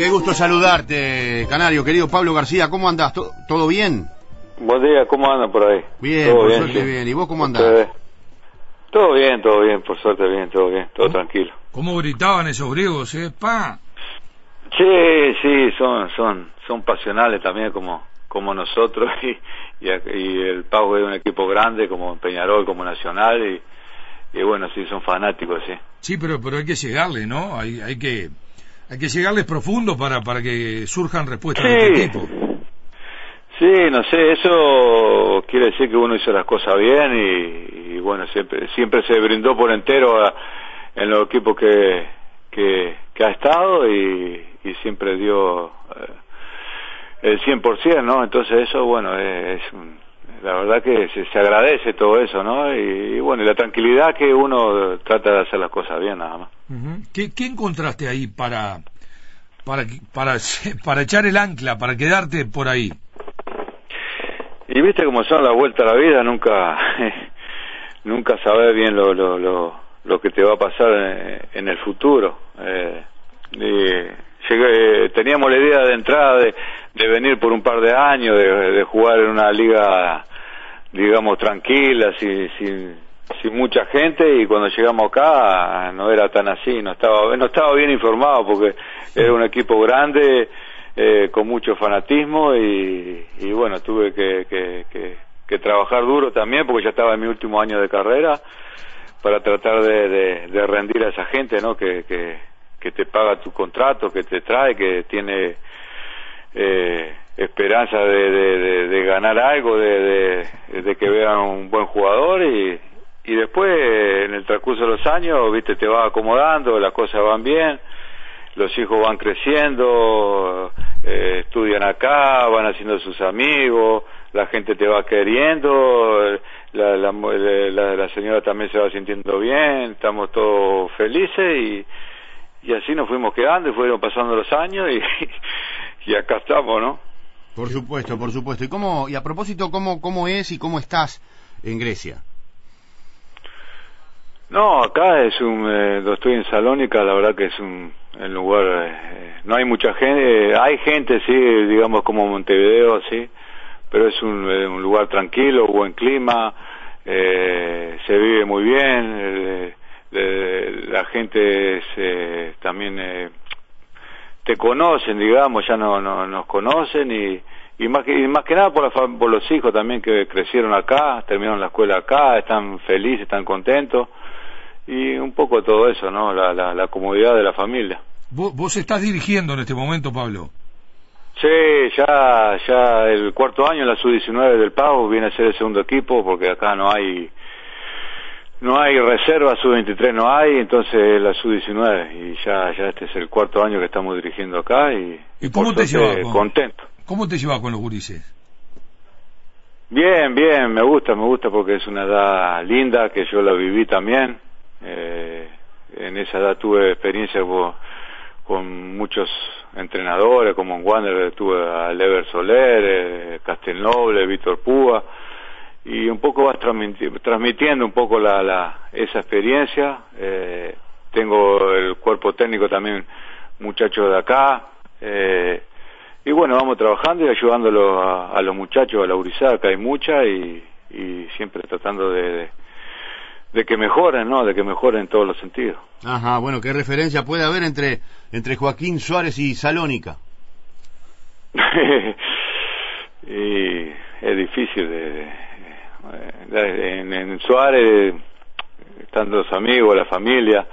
Qué gusto saludarte, Canario, querido Pablo García. ¿Cómo andás? ¿Todo bien? Buen día, ¿cómo andan por ahí? Bien, ¿Todo por bien, suerte sí? bien. ¿Y vos cómo andás? Ustedes. Todo bien, todo bien, por suerte bien, todo bien, todo tranquilo. ¿Cómo gritaban esos griegos, eh? ¡Pa! Sí, sí, son, son, son pasionales también como, como nosotros y, y, y el Pau es un equipo grande como Peñarol, como Nacional y, y bueno, sí, son fanáticos, sí. Sí, pero, pero hay que llegarle, ¿no? Hay, hay que hay que llegarles profundo para, para que surjan respuestas de este tipo. Sí, no sé, eso quiere decir que uno hizo las cosas bien y, y bueno, siempre, siempre se brindó por entero a- en los equipos que, que, que ha estado y, y siempre dio eh, el 100%, ¿no? Entonces eso, bueno, es, es un- la verdad que se, se agradece todo eso, ¿no? Y, y bueno, y la tranquilidad que uno trata de hacer las cosas bien, nada más. ¿Qué, qué encontraste ahí para, para, para, para echar el ancla, para quedarte por ahí? Y viste cómo son las vueltas a la vida, nunca nunca sabes bien lo, lo, lo, lo que te va a pasar en, en el futuro. Eh, y llegué- teníamos la idea de entrada de, de venir por un par de años, de, de jugar en una liga, digamos, tranquila, sin, sin, sin mucha gente, y cuando llegamos acá no era tan así, no estaba, no estaba bien informado porque era un equipo grande, eh, con mucho fanatismo y, y bueno, tuve que, que, que, que trabajar duro también porque ya estaba en mi último año de carrera para tratar de, de, de rendir a esa gente, ¿no? Que, que, que te paga tu contrato, que te trae, que tiene eh, esperanza de, de, ganar algo, de, que vean un buen jugador y, y después en el transcurso de los años, viste, te va acomodando, las cosas van bien, los hijos van creciendo, eh, estudian acá, van haciendo sus amigos, la gente te va queriendo, la, la, la, la señora también se va sintiendo bien, estamos todos felices y, y así nos fuimos quedando y fueron pasando los años y, y acá estamos, ¿no? Por supuesto, por supuesto. ¿Y cómo y a propósito cómo cómo es y cómo estás en Grecia? No, acá es un, eh, lo estoy en Salónica, la verdad que es un, un lugar, eh, no hay mucha gente, eh, hay gente, sí, digamos como Montevideo, sí, pero es un, eh, un lugar tranquilo, buen clima, eh, se vive muy bien, eh, eh, la gente es, eh, también eh, te conocen, digamos, ya no, no nos conocen y, y más que y más que nada por, la por los hijos también que crecieron acá, terminaron la escuela acá, están felices, están contentos y un poco todo eso, ¿no? La, la, la comodidad de la familia. Vos, vos estás dirigiendo en este momento, Pablo. Sí, ya, ya el cuarto año la sub-19 del Pau viene a ser el segundo equipo porque acá no hay no hay reserva, sub-23 no hay, entonces la sub-19 y ya ya este es el cuarto año que estamos dirigiendo acá y, ¿Y cómo te llevas con- contento. ¿Cómo te llevas con los gurises? Bien, bien, me gusta, me gusta porque es una edad linda que yo la viví también. Eh, en esa edad tuve experiencia con, con muchos entrenadores, como en Wander tuve a Lever Soler, eh, Castelnoble, Víctor Púa, y un poco vas transmiti- transmitiendo un poco la, la, esa experiencia. Eh, tengo el cuerpo técnico también, muchachos de acá. Eh, y bueno, vamos trabajando y ayudándolo a, a los muchachos, a la gurizada, que hay mucha, y, y siempre tratando de, de, de que mejoren, ¿no? De que mejoren en todos los sentidos. Ajá, bueno, ¿qué referencia puede haber entre entre Joaquín Suárez y Salónica? y es difícil de- en, en Suárez están los amigos, la familia,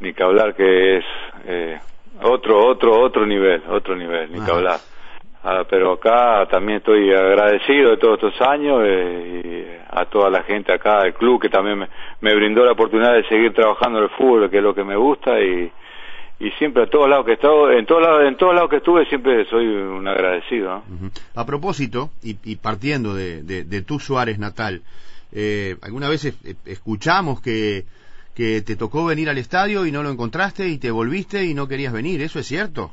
ni que hablar que es eh, otro, otro, otro nivel, otro nivel, ni que hablar. Ah, pero acá también estoy agradecido de todos estos años eh, y a toda la gente acá, el club que también me, me brindó la oportunidad de seguir trabajando en el fútbol, que es lo que me gusta y, y siempre a todos lados que he estado, en todos lados, en todos lados que estuve siempre soy un agradecido. A propósito, y, y partiendo de, de, de tu Suárez natal, eh, alguna vez es- eh, escuchamos que, que te tocó venir al estadio y no lo encontraste y te volviste y no querías venir, ¿eso es cierto?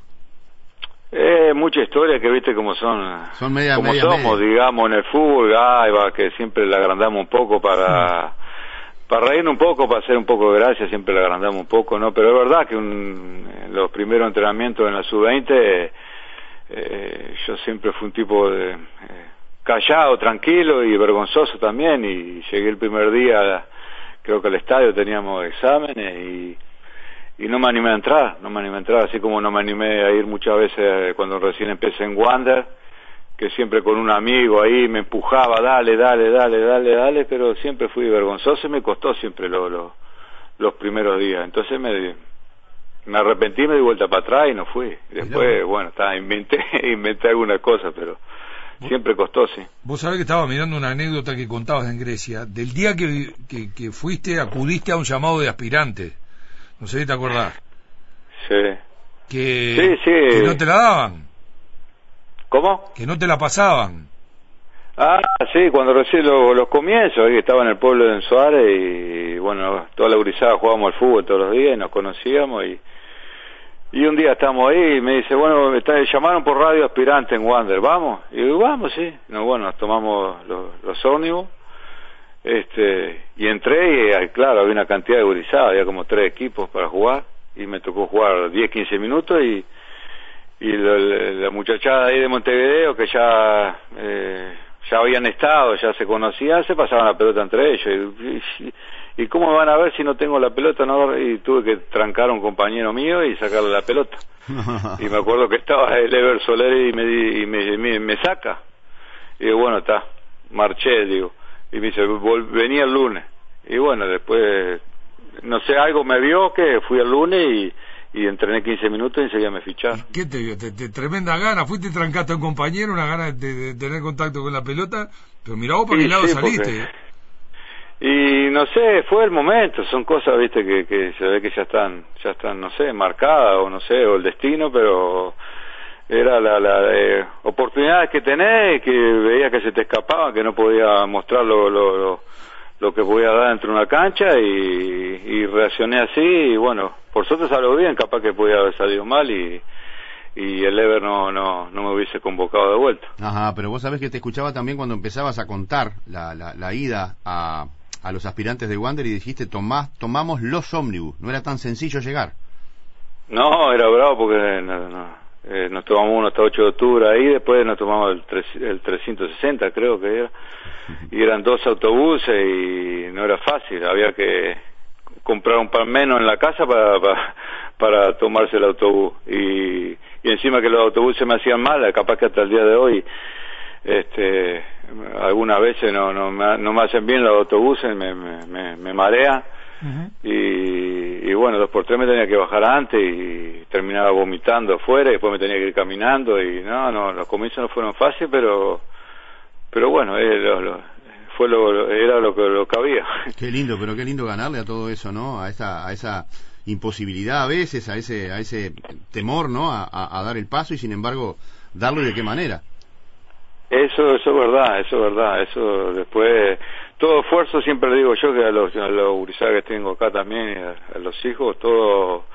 Eh, mucha historia que viste como son, Son media- como media- somos, media. digamos, en el fútbol, va, que siempre la agrandamos un poco para, para reírnos un poco, para hacer un poco de gracia, siempre le agrandamos un poco, ¿no? Pero es verdad que un, los primeros entrenamientos en la sub-20, eh, yo siempre fui un tipo de, eh, callado, tranquilo y vergonzoso también, y llegué el primer día, creo que al estadio teníamos exámenes y, y no me animé a entrar, no me animé a entrar, así como no me animé a ir muchas veces cuando recién empecé en Wander, que siempre con un amigo ahí me empujaba, dale, dale, dale, dale, dale, pero siempre fui vergonzoso y me costó siempre lo, los primeros días. Entonces me, me arrepentí, me di vuelta para atrás y no fui. Después, bueno, está, inventé, inventé alguna cosa, pero siempre costó, sí. Vos sabés que estaba mirando una anécdota que contabas en Grecia, del día que, que, fuiste, acudiste a un llamado de aspirante. No sé si te acordás. Sí. Que, sí, sí. que no te la daban. ¿Cómo? Que no te la pasaban. Ah, sí, cuando recién los comienzos, ahí estaba en el pueblo de Suárez y bueno, toda la gurizada jugábamos al fútbol todos los días y nos conocíamos y, y un día estamos ahí y me dice, bueno, me llamaron por radio aspirante en Wander, ¿vamos? Y digo, vamos, sí. No, bueno, nos tomamos los, los ómnibus este, y entré y claro, había una cantidad de gurizada, había como tres equipos para jugar y me tocó jugar 10, 15 minutos y y la, muchachada ahí de Montevideo que ya eh, ya habían estado, ya se conocían, se pasaban la pelota entre ellos. Y, cómo me van a ver si no tengo la pelota? no Y tuve que trancar a un compañero mío y sacarle la pelota. y me acuerdo que estaba el Ever Soler y me, y me, me, saca. Y digo, bueno, está, marché, digo. Y me dice, venía el lunes. Y bueno, después, no sé, algo me vio que fui el lunes y y entrené 15 minutos y enseguida me ficharon. ¿Qué te dio? ¿Te, tremenda gana? ¿Fuiste trancaste a un compañero, una gana de, tener contacto con la pelota? Pero mirá vos por qué lado saliste. Y no sé, fue el momento, son cosas, viste, que, que se ve que ya están, ya están, no sé, marcadas o no sé, o el destino, pero era la, la eh, oportunidades que tenés, que veía que se te escapaban, que no podía mostrar lo, lo lo que voy a dar dentro de una cancha y, reaccioné así y bueno, por suerte salió bien, capaz que podía haber salido mal y, y el Ever no, no, no me hubiese convocado de vuelta. Ajá, pero vos sabés que te escuchaba también cuando empezabas a contar la, la, ida a, a los aspirantes de Wander y dijiste tomás, tomamos los ómnibus, no era tan sencillo llegar. No, era bravo porque eh, nos tomamos uno hasta 8 de octubre ahí, después nos tomamos el, el 360 creo que era y eran dos autobuses y no era fácil, había que comprar un pan menos en la casa para, para, tomarse el autobús. Y, y encima que los autobuses me hacían mal, capaz que hasta el día de hoy este algunas veces no no me, no me hacen bien los autobuses, me, me, me, marean y, y, bueno, dos por tres me tenía que bajar antes y terminaba vomitando afuera y después me tenía que ir caminando y no, no, los comienzos no fueron fáciles, pero pero bueno, lo, fue lo, era lo que, lo que había. Qué lindo, pero qué lindo ganarle a todo eso, ¿no? A esa, a esa imposibilidad a veces, a ese, a ese temor, ¿no? A, a, dar el paso y sin embargo darlo y de qué manera. Eso, eso es verdad, eso es verdad, eso después, todo esfuerzo siempre digo yo que a los, a los que tengo acá también, a, a, los hijos, todo,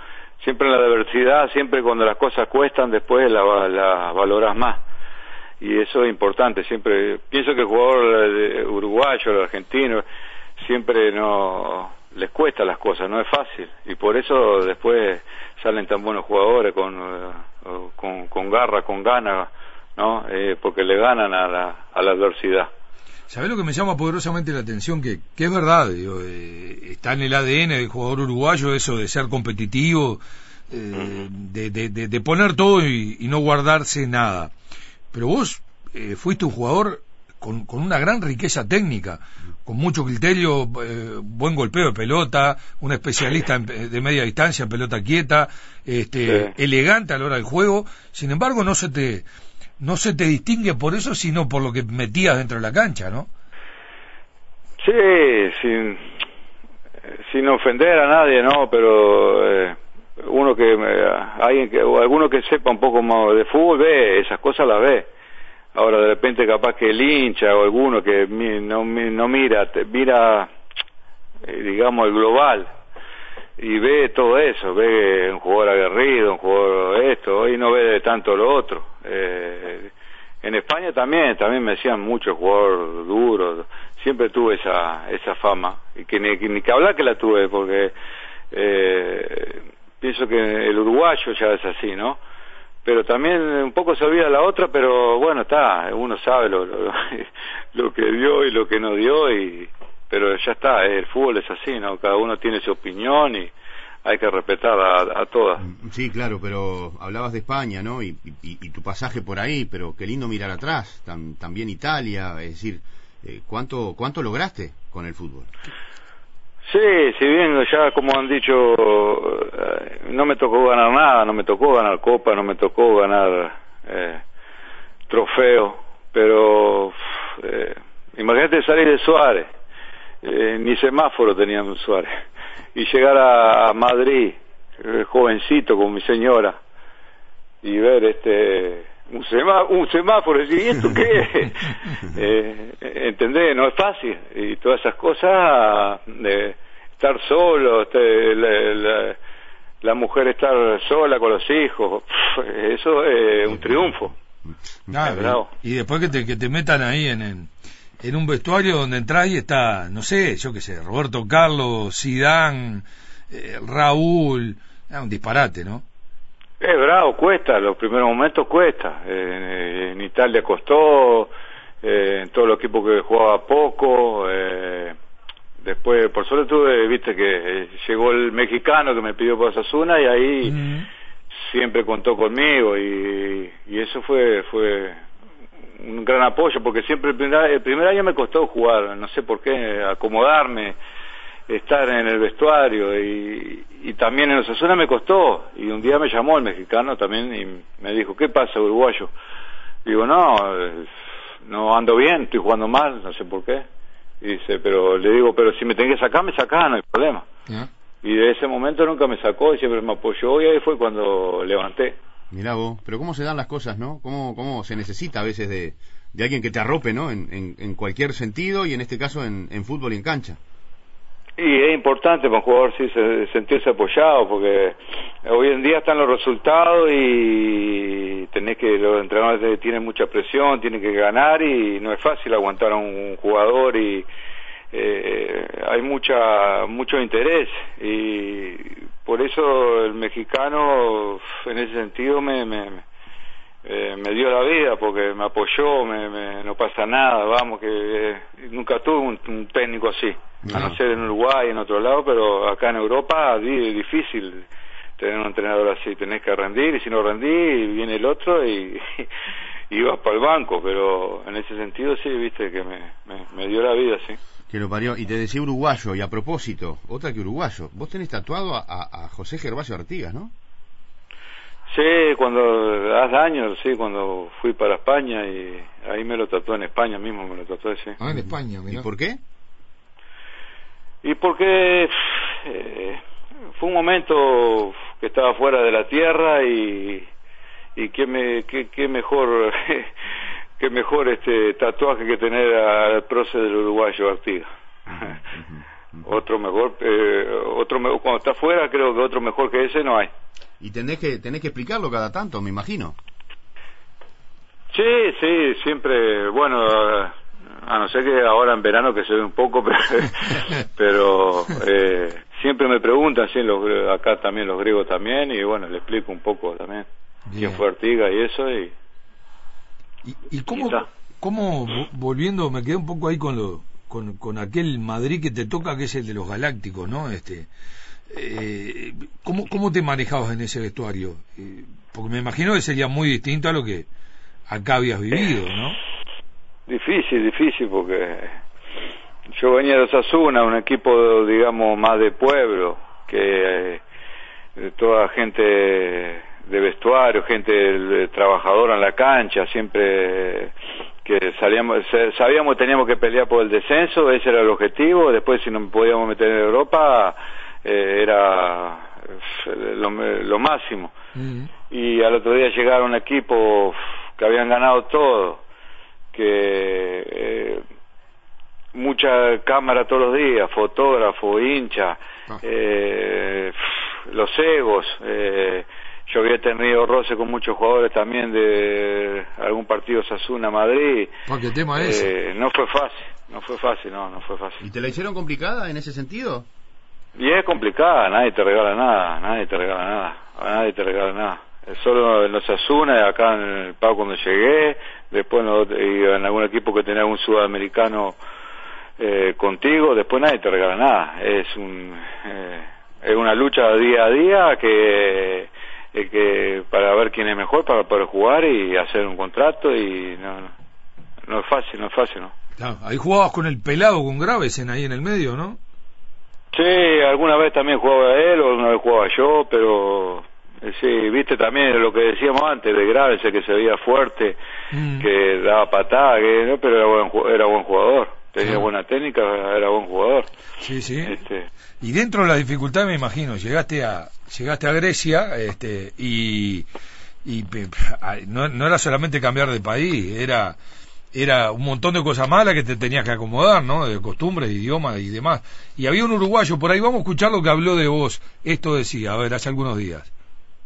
siempre en la diversidad, siempre cuando las cosas cuestan, después las la valoras más y eso es importante. Siempre pienso que el jugador uruguayo, el argentino, siempre no les cuesta las cosas, no es fácil y por eso después salen tan buenos jugadores con eh, con, con garra, con ganas, ¿no? Eh, porque le ganan a la, a la adversidad. ¿Sabés lo que me llama poderosamente la atención? Que, que es verdad, digo, eh, está en el ADN del jugador uruguayo eso de ser competitivo, de, de, de, poner todo y, y no guardarse nada pero vos eh, fuiste un jugador con, con, una gran riqueza técnica, con mucho criterio, eh, buen golpeo de pelota, un especialista de media distancia en pelota quieta, este, elegante a la hora del juego. Sin embargo, no se te no se te distingue por eso, sino por lo que metías dentro de la cancha, ¿no? Sí, sin, sin ofender a nadie, ¿no? Pero eh, uno que alguien que o alguno que sepa un poco más de fútbol ve esas cosas las ve. Ahora de repente capaz que el hincha o alguno que no, no mira mira eh, digamos el global y ve todo eso ve un jugador aguerrido un jugador esto y no ve tanto lo otro. Eh, en España también también me decían mucho jugador duro. Siempre tuve esa esa fama. Y que ni, ni que hablar que la tuve, porque eh, pienso que el uruguayo ya es así, ¿no? Pero también un poco se olvida la otra, pero bueno, está, uno sabe lo, lo, lo que dio y lo que no dio, y pero ya está, el fútbol es así, ¿no? Cada uno tiene su opinión y hay que respetar a, todas. Sí, claro, pero hablabas de España, ¿no? Y, y, tu pasaje por ahí, pero qué lindo mirar atrás, también Italia, es decir, eh, ¿cuánto, ¿cuánto lograste con el fútbol? Sí, si bien ya como han dicho, eh, no me tocó ganar nada, no me tocó ganar copa, no me tocó ganar eh, trofeo, pero eh, imagínate salir de Suárez, eh, ni semáforo teníamos Suárez. Y llegar a, Madrid, eh, jovencito con mi señora, y ver este un, un semáforo y decir, ¿y esto qué? eh, ¿Entendés? No es fácil. Y todas esas cosas, de estar solo, este, la, la, mujer estar sola con los hijos, eso es un triunfo. y, después que te, que te metan ahí en, en en un vestuario donde entras y está, no sé, yo qué sé, Roberto Carlos, Sidán, eh, Raúl, es un disparate, ¿no? Es bravo, cuesta, los primeros momentos cuesta. Eh, en Italia costó, eh, en todos los equipos que jugaba poco. después, por suerte tuve, viste que llegó el mexicano que me pidió para Sasuna y ahí siempre contó conmigo y, y eso fue fue un gran apoyo, porque siempre el primer, el primer año me costó jugar, no sé por qué, acomodarme, estar en el vestuario y, y también en Osasuna me costó y un día me llamó el mexicano también y me dijo, ¿qué pasa uruguayo? Digo, no, no ando bien, estoy jugando mal, no sé por qué. Y dice, pero le digo, pero si me tenés que sacar, me sacás, no hay problema. Y de ese momento nunca me sacó y siempre me apoyó y ahí fue cuando levanté. Mirá vos, pero cómo se dan las cosas, ¿no? Cómo, cómo se necesita a veces de, de alguien que te arrope, ¿no? En, en, cualquier sentido y en este caso en, en, fútbol y en cancha. Y es importante para un jugador sí sentirse apoyado porque hoy en día están los resultados y tenés que los entrenadores tienen mucha presión, tienen que ganar y no es fácil aguantar a un jugador y eh, hay mucha mucho interés. Y por eso el mexicano en ese sentido me me, eh, me dio la vida porque me apoyó me, no pasa nada vamos que eh, nunca tuve un, técnico así a no ser en Uruguay en otro lado pero acá en Europa es difícil tener un entrenador así tenés que rendir y si no rendí viene el otro y, y vas para el banco pero en ese sentido sí viste que me, me dio la vida sí que lo parió. Y te decía uruguayo, y a propósito, otra que uruguayo. Vos tenés tatuado a, a, José Gervasio Artigas, ¿no? Sí, cuando hace años, sí, cuando fui para España y ahí me lo tatué en España mismo, me lo tatué, sí. Ah, en España, ¿Y por qué? Y porque eh, fue un momento que estaba fuera de la tierra y, y qué, me, qué, qué mejor qué mejor este tatuaje que tener al prócer del uruguayo Artigas. otro mejor, eh, otro cuando está afuera creo que otro mejor que ese no hay. Y tenés que tenés que explicarlo cada tanto, me imagino. Sí, sí, siempre, bueno, a no ser que ahora en verano que se ve un poco, pero, pero eh, siempre me preguntan, sí, los, acá también los griegos también, y bueno, le explico un poco también quién fue Artigas y eso, y ¿Y, cómo, cómo, volviendo, me quedé un poco ahí con, lo, con, con aquel Madrid que te toca, que es el de los Galácticos, ¿no? Este, eh, ¿cómo, ¿Cómo te manejabas en ese vestuario? Eh, porque me imagino que sería muy distinto a lo que acá habías vivido, ¿no? Difícil, difícil, porque yo venía de Osasuna, un equipo, digamos, más de pueblo, que eh, toda gente de vestuario, gente trabajadora en la cancha, siempre que salíamos, sabíamos que teníamos que pelear por el descenso, ese era el objetivo, después si no podíamos meter en Europa eh, era eh, lo, máximo. Y al otro día llegaron un equipo que habían ganado todo, que eh, mucha cámara todos los días, fotógrafo, hincha, ah. los egos, eh, yo había tenido roce con muchos jugadores también de algún partido Sasuna Madrid. ¿Qué tema eh, No fue fácil, no fue fácil, no, no fue fácil. ¿Y te la hicieron complicada en ese sentido? Y es complicada, nadie te regala nada, nadie te regala nada, nadie te regala nada. Solo en los Asuna, acá en el Pau cuando llegué, después en, en algún equipo que tenía algún sudamericano eh, contigo, después nadie te regala nada. Es un eh, es una lucha día a día que eh, que para ver quién es mejor para poder jugar y hacer un contrato y no no, es fácil, no es fácil, ¿no? ahí jugabas con el pelado, con Gravesen ahí en el medio, ¿no? Sí, alguna vez también jugaba él o una vez jugaba yo, pero sí, viste también lo que decíamos antes de Gravesen que se veía fuerte, mm. que daba patada, que no, pero era buen, era buen jugador tenía buena técnica, era buen jugador. Sí, sí. Este... Y dentro de la dificultad, me imagino, llegaste a llegaste a Grecia este, y, y no, no era solamente cambiar de país, era era un montón de cosas malas que te tenías que acomodar, ¿no? De costumbres, idioma y demás. Y había un uruguayo por ahí, vamos a escuchar lo que habló de vos. Esto decía, a ver, hace algunos días.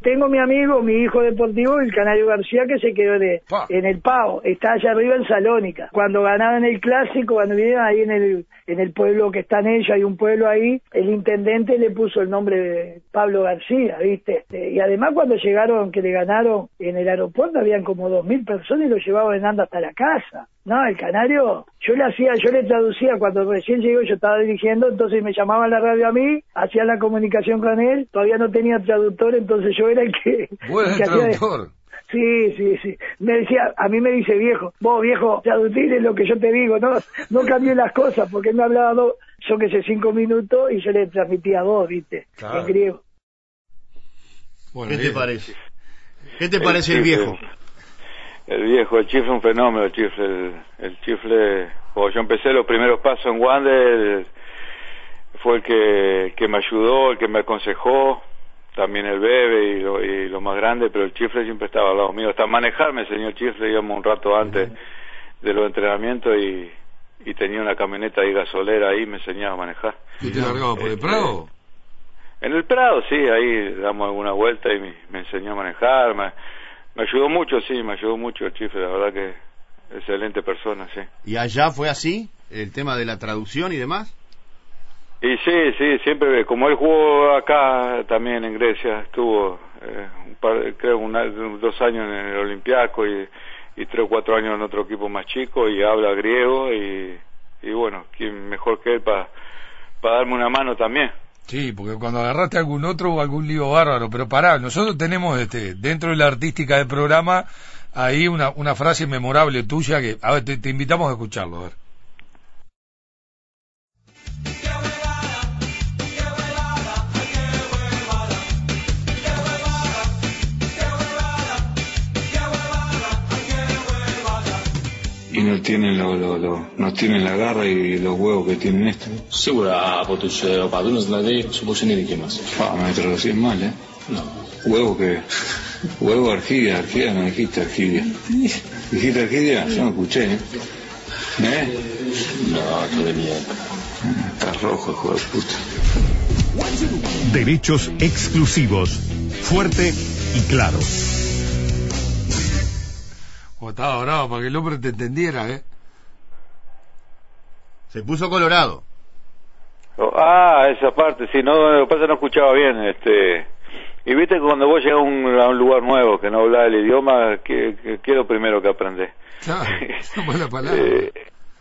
Tengo mi amigo, mi hijo deportivo, el Canario García, que se quedó en el PAO. Está allá arriba en Salónica. Cuando ganaban el clásico, cuando vinieron ahí en el, en el pueblo que están ellos, hay un pueblo ahí, el intendente le puso el nombre de Pablo García, ¿viste? Este, y además cuando llegaron, que le ganaron en el aeropuerto, habían como dos mil personas y lo llevaban en anda hasta la casa. No, el canario, yo le hacía, yo le traducía cuando recién llegó, yo estaba dirigiendo, entonces me llamaba a la radio a mí, hacía la comunicación con él, todavía no tenía traductor, entonces yo era el que... Bueno, traductor. Sí, sí, sí. Me decía, a mí me dice viejo, vos viejo, traducir es lo que yo te digo, no, no cambié las cosas, porque él me hablaba dos, yo que sé, cinco minutos y yo le transmitía dos, viste, en griego. ¿Qué te parece? ¿Qué te parece el viejo? El viejo, el chifle un fenómeno, el chifle, el, chifle, cuando yo empecé los primeros pasos en Wander, fue el que, que me ayudó, el que me aconsejó, también el bebé y lo, y lo más grande, pero el chifle siempre estaba al lado mío, hasta manejarme señor chifle, íbamos un rato antes de los entrenamientos y, y tenía una camioneta ahí gasolera ahí, me enseñaba a manejar. ¿Y te largaba por el este, Prado? En el Prado, sí, ahí damos alguna vuelta y me, me enseñó a manejar, me, me ayudó mucho, sí, me ayudó mucho el chifre, la verdad que excelente persona, sí. ¿Y allá fue así? ¿El tema de la traducción y demás? Y sí, sí, siempre, como él jugó acá también en Grecia, estuvo, eh, un par, creo, dos años en el Olympiaco y, y tres o cuatro años en otro equipo más chico y habla griego y, y bueno, ¿quién mejor que él para darme una mano también? Sí, porque cuando agarraste algún otro o algún lío bárbaro, pero pará, nosotros tenemos este, dentro de la artística del programa ahí una, una frase memorable tuya que, a ver, te, te invitamos a escucharlo, a ver. tienen, lo, lo, lo, no tienen la garra y los huevos que tienen estos. Segura, potuš opadnost mladi su baš nije más. Ah, maestro, lo mal, ¿eh? No. Huevo que... Huevo Argidia, Argidia, no dijiste Argidia. ¿Dijiste Argidia? Yo no escuché, ¿eh? ¿Eh? No, qué mierda. Está rojo, hijo de puta. Derechos exclusivos. Fuerte y claro. Estaba bravo para que el hombre te entendiera, ¿eh? Se puso colorado. Oh, ah, esa parte, sí, no, lo que pasa no escuchaba bien, este... Y viste que cuando vos llegas a un, a un lugar nuevo que no habla el idioma, ¿qué, es lo primero que aprendés? Claro, mala palabra. Eh,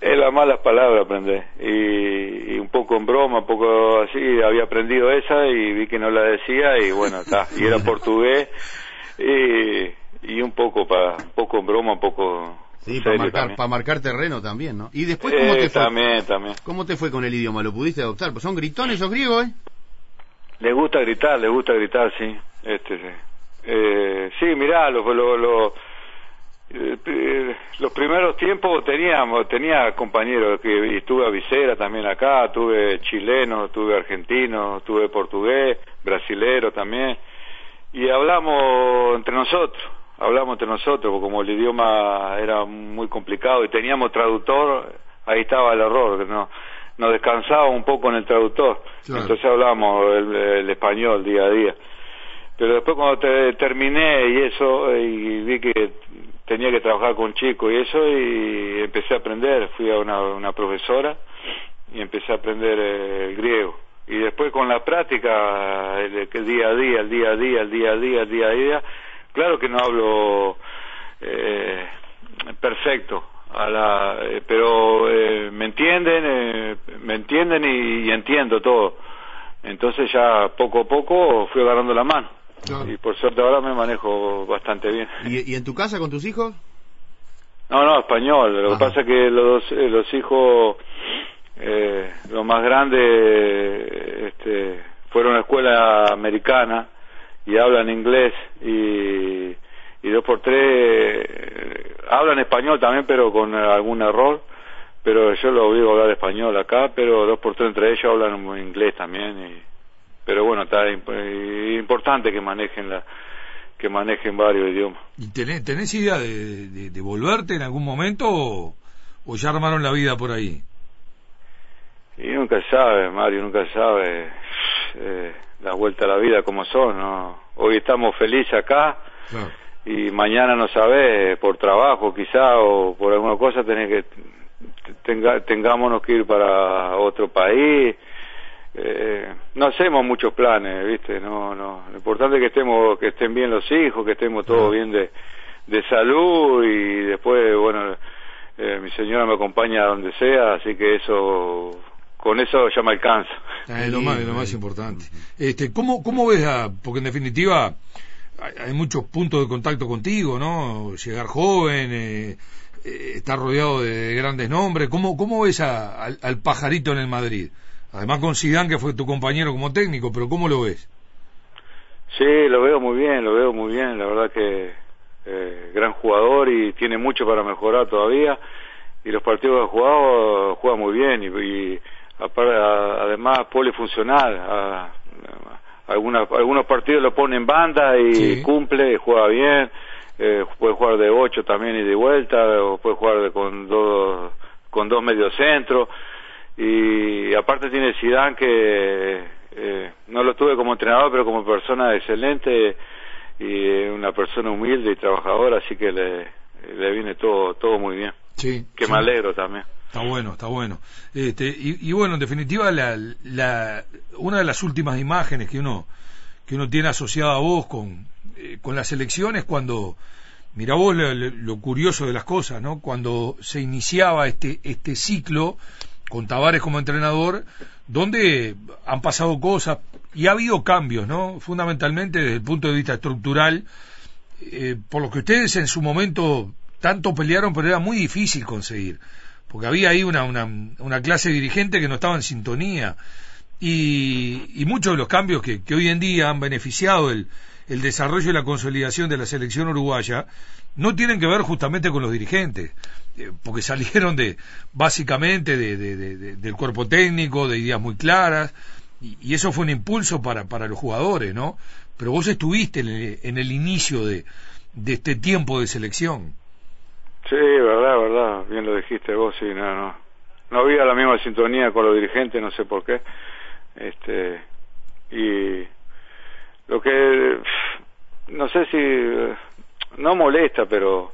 es la mala palabra aprender. Y, y, un poco en broma, un poco así, había aprendido esa y vi que no la decía y bueno, está. Y era portugués y y un poco para un poco en broma, un poco Sí, para marcar, para marcar terreno también, ¿no? Y después, ¿cómo te fue? También, también. ¿Cómo te fue con el idioma? ¿Lo pudiste adoptar? Pues son gritones esos griegos, ¿eh? Le gusta gritar, le gusta gritar, sí. Este, sí. Eh, sí, mirá, lo, lo, lo eh, los primeros tiempos teníamos, tenía compañeros que y tuve a Visera también acá, tuve chileno, tuve argentino, tuve portugués, brasilero también, y hablamos entre nosotros hablamos entre nosotros, porque como el idioma era muy complicado y teníamos traductor, ahí estaba el error, no, nos descansaba un poco en el traductor, entonces hablamos el, español día a día. pero después cuando te, terminé y eso, y vi que tenía que trabajar con chicos y eso, y empecé a aprender, fui a una, una profesora y empecé a aprender eh, el griego. Y después con la práctica, el, el, día a día, el día a día, el día a día, el día a día, claro que no hablo eh, perfecto, a la, eh, pero eh, me entienden, eh, me entienden y, y, entiendo todo. Entonces ya poco a poco fui agarrando la mano. Claro. Y por suerte ahora me manejo bastante bien. ¿Y, ¿Y, en tu casa con tus hijos? No, no, español. Lo Ajá. que pasa es que los, los hijos, eh, los más grandes, este, fueron a escuela americana y hablan inglés y y dos por tres eh, hablan español también pero con algún error pero yo lo oigo hablar español acá pero dos por tres entre ellos hablan inglés también y, pero bueno está importante que manejen la que manejen varios idiomas ¿Y tenés, tenés idea de, de, de, volverte en algún momento o, o, ya armaron la vida por ahí? Y nunca sabe, Mario, nunca sabe eh, la vuelta a la vida como son, ¿no? Hoy estamos felices acá, claro. y mañana no sabes por trabajo quizá o por alguna cosa tenés que tenga, tengámonos que ir para otro país. Eh, no hacemos muchos planes viste no no. Lo importante es que estemos que estén bien los hijos que estemos todos bien de de salud y después bueno eh, mi señora me acompaña a donde sea así que eso con eso ya me alcanza es lo más lo más importante este cómo cómo ves a, porque en definitiva hay muchos puntos de contacto contigo, ¿no? Llegar joven, eh, eh, estar rodeado de grandes nombres. ¿Cómo, cómo ves a, al, al, pajarito en el Madrid? Además con Zidane, que fue tu compañero como técnico, pero ¿cómo lo ves? Sí, lo veo muy bien, lo veo muy bien. La verdad que eh, gran jugador y tiene mucho para mejorar todavía. Y los partidos que ha jugado, juega muy bien y, y además polifuncional. A, algunos partidos lo pone en banda y sí. cumple, juega bien, eh, puede jugar de ocho también y de vuelta, o puede jugar de, con dos con dos mediocentros y aparte tiene Zidane que eh, no lo tuve como entrenador pero como persona excelente y una persona humilde y trabajadora así que le, le viene todo todo muy bien sí, que sí. me alegro también Está bueno, está bueno. Este, y, y, bueno, en definitiva, la, la, una de las últimas imágenes que uno, que uno tiene asociada a vos con, eh, con las elecciones, cuando, mira vos lo, lo, curioso de las cosas, ¿no? Cuando se iniciaba este, este ciclo con Tavares como entrenador, donde han pasado cosas y ha habido cambios, ¿no? Fundamentalmente desde el punto de vista estructural, eh, por lo que ustedes en su momento tanto pelearon, pero era muy difícil conseguir porque había ahí una, una, clase dirigente que no estaba en sintonía. Y, y muchos de los cambios que, que, hoy en día han beneficiado el, el desarrollo y la consolidación de la selección uruguaya no tienen que ver justamente con los dirigentes, eh, porque salieron de básicamente de, del cuerpo técnico, de ideas muy claras, y, y, eso fue un impulso para, para los jugadores, ¿no? Pero vos estuviste en el, en el inicio de, de este tiempo de selección. Sí, verdad, verdad, bien lo dijiste vos, sí, no, no, no había la misma sintonía con los dirigentes, no sé por qué, este, y lo que, no sé si, no molesta, pero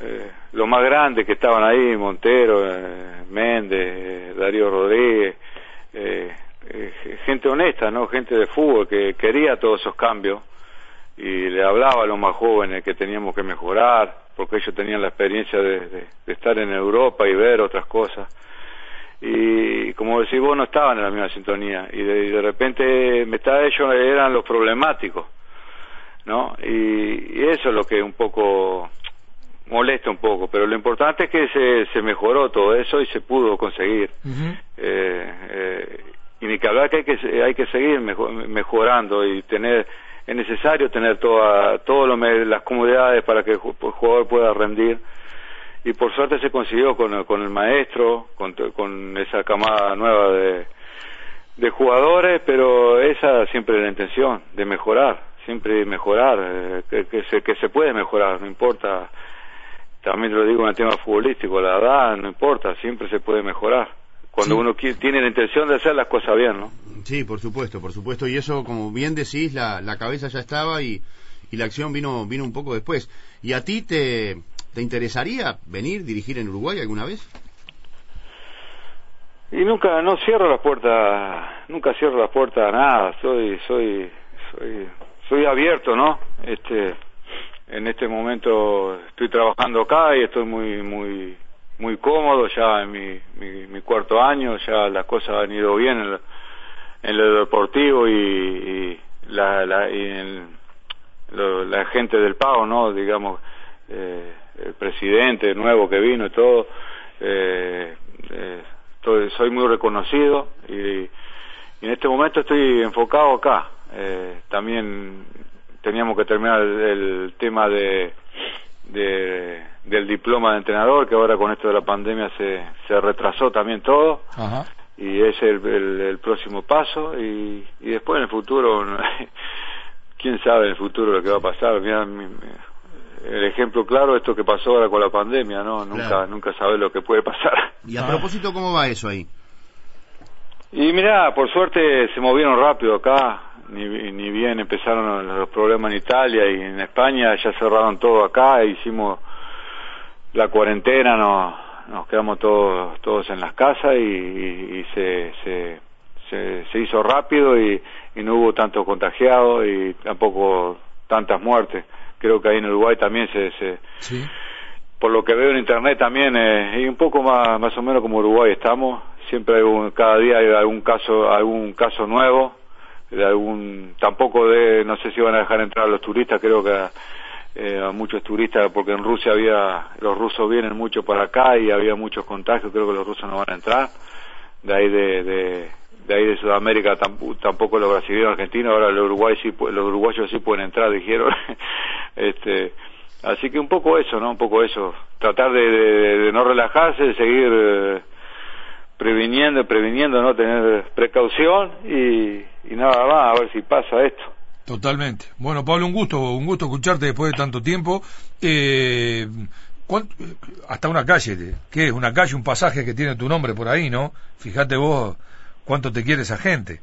eh, lo más grande que estaban ahí, Montero, eh, Méndez, Darío Rodríguez, eh, eh, gente honesta, ¿no? Gente de fútbol que quería todos esos cambios y le hablaba a los más jóvenes que teníamos que mejorar, porque ellos tenían la experiencia de, de, de, estar en Europa y ver otras cosas. Y como decís vos, no estaban en la misma sintonía. Y de, y de repente, mitad ellos eran los problemáticos, ¿no? Y, y, eso es lo que un poco molesta un poco. Pero lo importante es que se, se mejoró todo eso y se pudo conseguir. Uh -huh. eh, eh, y ni que hablar que hay que, hay que seguir mejor, mejorando y tener es necesario tener toda, todas las comodidades para que el jugador pueda rendir. Y por suerte se consiguió con, con el maestro, con, con esa camada nueva de, de jugadores, pero esa siempre es la intención, de mejorar, siempre mejorar, eh, que, que, se, que se puede mejorar, no importa, también lo digo en el tema futbolístico, la edad no importa, siempre se puede mejorar, cuando Sí. uno qui- tiene la intención de hacer las cosas bien, ¿no? Sí, por supuesto, por supuesto. Y eso, como bien decís, la, la cabeza ya estaba y, y la acción vino, vino un poco después. ¿Y a ti te, te interesaría venir, dirigir en Uruguay alguna vez? Y nunca, no cierro las puertas, nunca cierro las puertas a nada, soy, soy, soy, soy abierto, ¿no? Este, en este momento estoy trabajando acá y estoy muy, muy, muy cómodo ya en mi, mi, mi cuarto año, ya las cosas han ido bien en lo, en lo deportivo y, y la, la, y en lo- la gente del pago, ¿no? Digamos, eh, el presidente nuevo que vino y todo, eh, eh, soy muy reconocido y, y en este momento estoy enfocado acá. Eh, también teníamos que terminar el tema de, de- del diploma de entrenador, que ahora con esto de la pandemia se, se retrasó también todo Ajá. y es el, el, el próximo paso y, y después en el futuro quién sabe en el futuro lo que va a pasar Mirá, mi- el ejemplo claro esto que pasó ahora con la pandemia no nunca Claro. nunca sabes lo que puede pasar Y a propósito, ¿cómo va eso ahí? y mira por suerte se movieron rápido acá ni, ni bien empezaron los problemas en Italia y en España ya cerraron todo acá e hicimos la cuarentena nos, nos quedamos todos todos en las casas y, y- y se, se, se, se hizo rápido y, y no hubo tantos contagiados y tampoco tantas muertes creo que ahí en Uruguay también se, se Sí. por lo que veo en internet también eh, y un poco más más o menos como Uruguay estamos siempre hay un, cada día hay algún caso algún caso nuevo de algún tampoco de no sé si van a dejar entrar a los turistas creo que eh, a muchos turistas porque en Rusia había los rusos vienen mucho para acá y había muchos contagios creo que los rusos no van a entrar. De ahí de, de, de ahí de Sudamérica tamp- tampoco los brasileños argentinos ahora los Uruguay sí los uruguayos sí pueden entrar dijeron. Este así que un poco eso no un poco eso. Tratar de- de no relajarse de seguir eh, previniendo previniendo no tener precaución y, y nada más a ver si pasa esto Totalmente. Bueno, Pablo, un gusto, un gusto escucharte después de tanto tiempo. Eh, ¿cuán- hasta una calle, ¿qué es? Una calle, un pasaje que tiene tu nombre por ahí, ¿no? Fíjate vos cuánto te quiere esa gente.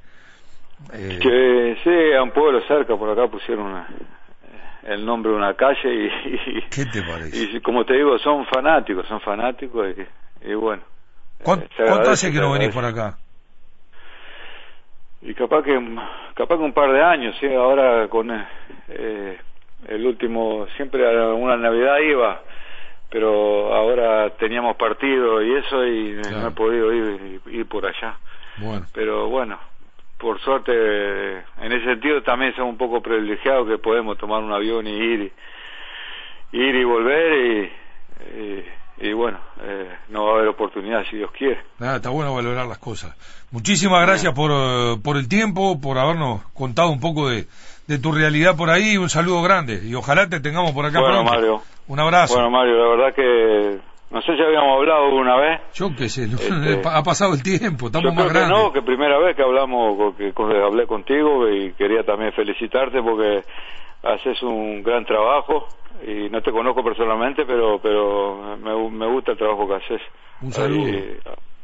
Eh, que sí a un pueblo cerca por acá pusieron una- el nombre de una calle y, y- ¿Qué te parece? y como te digo son fanáticos son fanáticos y, y bueno ¿Cuán- eh, ¿Cuánto hace que no venís por acá? y capaz que capaz que un par de años sí ahora con eh, eh, el último siempre a una navidad iba pero ahora teníamos partido y eso y Claro. no he podido ir, ir por allá Bueno, pero bueno por suerte en ese sentido también somos un poco privilegiados que podemos tomar un avión y ir y, ir y volver y, y, y bueno eh, no va a haber oportunidad si Dios quiere nada, está bueno valorar las cosas. Muchísimas gracias por, eh, por el tiempo, por habernos contado un poco de, de tu realidad por ahí. Un saludo grande y ojalá te tengamos por acá bueno pronto. Mario Un abrazo. bueno Mario la verdad que no sé si habíamos hablado una vez Yo qué sé, Este, ha pasado el tiempo, estamos Yo más creo que grandes. no, que primera vez que hablamos, que co- hablé contigo y quería también felicitarte porque haces un gran trabajo y no te conozco personalmente, pero pero me, gu- me gusta el trabajo que haces. Un saludo.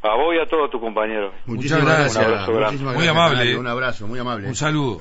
A vos y a todos tus compañeros. Muchas gracias. Un abrazo muchísimas Muy gracias, amable. Un abrazo, muy amable. Un saludo.